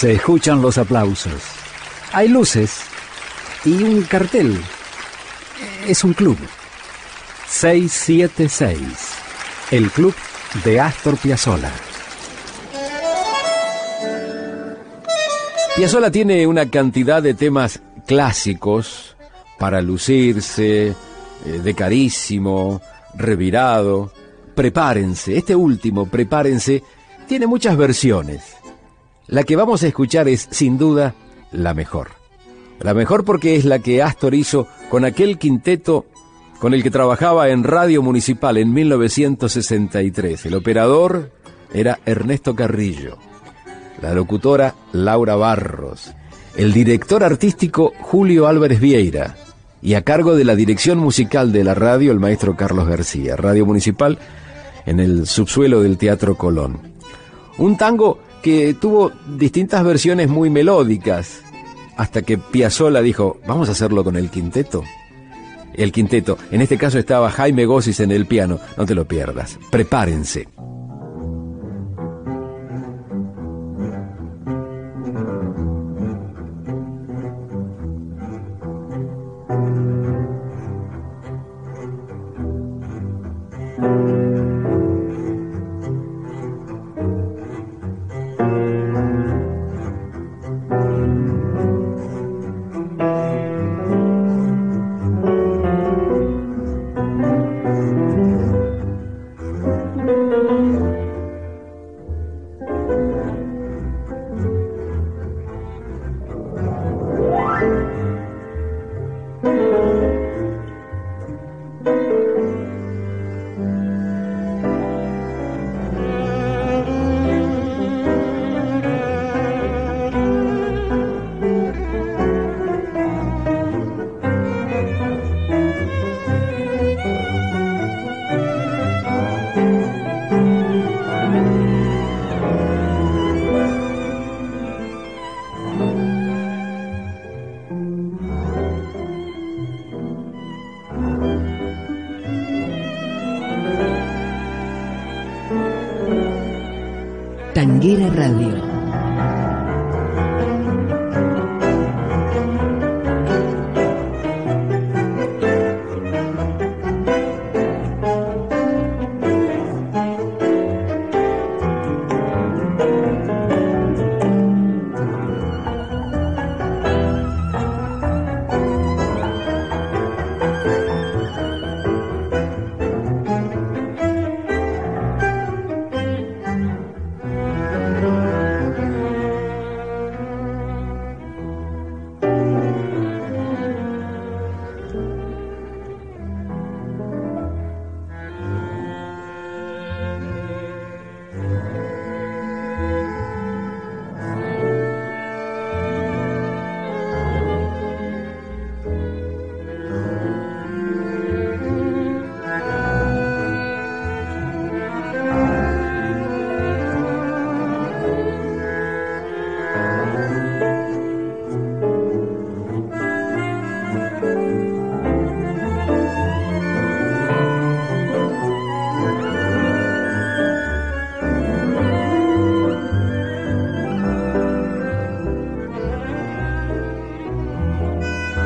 Se escuchan los aplausos. Hay luces y un cartel. Es un club. 676. El club de Astor Piazzolla. Piazzolla tiene una cantidad de temas clásicos para lucirse, eh, de carísimo, revirado. Prepárense, este último, prepárense, tiene muchas versiones. La que vamos a escuchar es, sin duda, la mejor. La mejor porque es la que Astor hizo con aquel quinteto con el que trabajaba en Radio Municipal en 1963. El operador era Ernesto Carrillo, la locutora Laura Barros, el director artístico Julio Álvarez Vieira y a cargo de la dirección musical de la radio el maestro Carlos García, Radio Municipal en el subsuelo del Teatro Colón. Un tango que tuvo distintas versiones muy melódicas, hasta que Piazzolla dijo, vamos a hacerlo con el quinteto. El quinteto, en este caso estaba Jaime Gossis en el piano, no te lo pierdas, prepárense. Radio.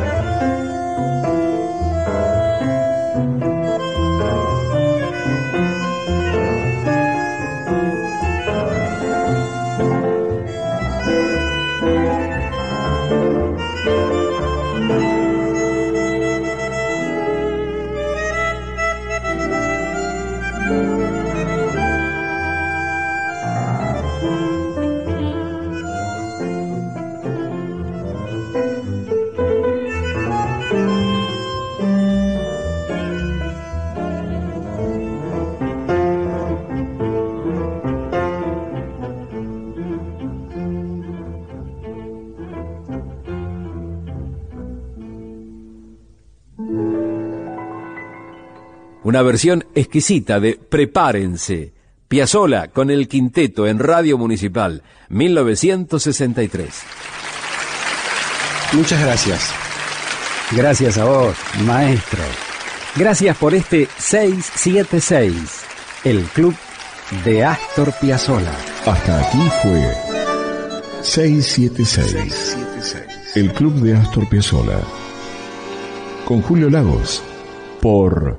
Tanguera Radio. Una versión exquisita de Prepárense, Piazzola con el quinteto en Radio Municipal, 1963. Muchas gracias. Gracias a vos, maestro. Gracias por este 676, el club de Astor Piazzolla. Hasta aquí fue 676. El Club de Astor Piazzolla. Con Julio Lagos. Por